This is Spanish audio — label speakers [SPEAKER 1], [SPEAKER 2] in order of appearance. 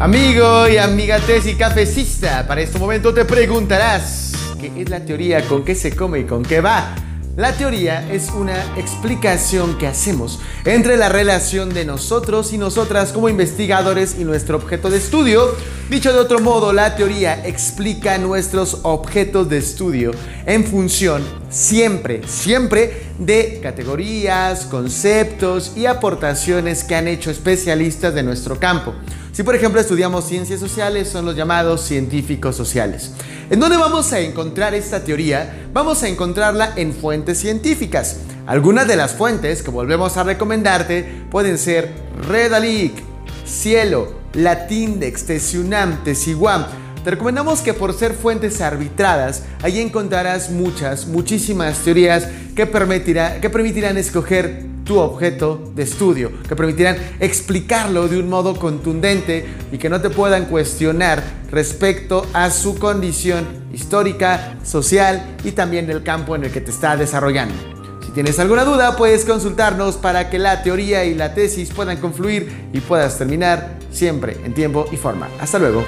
[SPEAKER 1] Amigo y amiga tesis cafecista, para este momento te preguntarás, ¿qué es la teoría? ¿Con qué se come y con qué va? La teoría es una explicación que hacemos entre la relación de nosotros y nosotras como investigadores y nuestro objeto de estudio. Dicho de otro modo, la teoría explica nuestros objetos de estudio en función siempre, siempre de categorías, conceptos y aportaciones que han hecho especialistas de nuestro campo. Si por ejemplo estudiamos ciencias sociales, son los llamados científicos sociales. ¿En dónde vamos a encontrar esta teoría? Vamos a encontrarla en fuentes científicas. Algunas de las fuentes que volvemos a recomendarte pueden ser Redalic, Cielo, Latindex, Tesiunam, Tesiguam. Te recomendamos que por ser fuentes arbitradas, ahí encontrarás muchas, muchísimas teorías que, que permitirán escoger tu objeto de estudio, que permitirán explicarlo de un modo contundente y que no te puedan cuestionar respecto a su condición histórica, social y también del campo en el que te está desarrollando. Si tienes alguna duda, puedes consultarnos para que la teoría y la tesis puedan confluir y puedas terminar siempre en tiempo y forma. Hasta luego.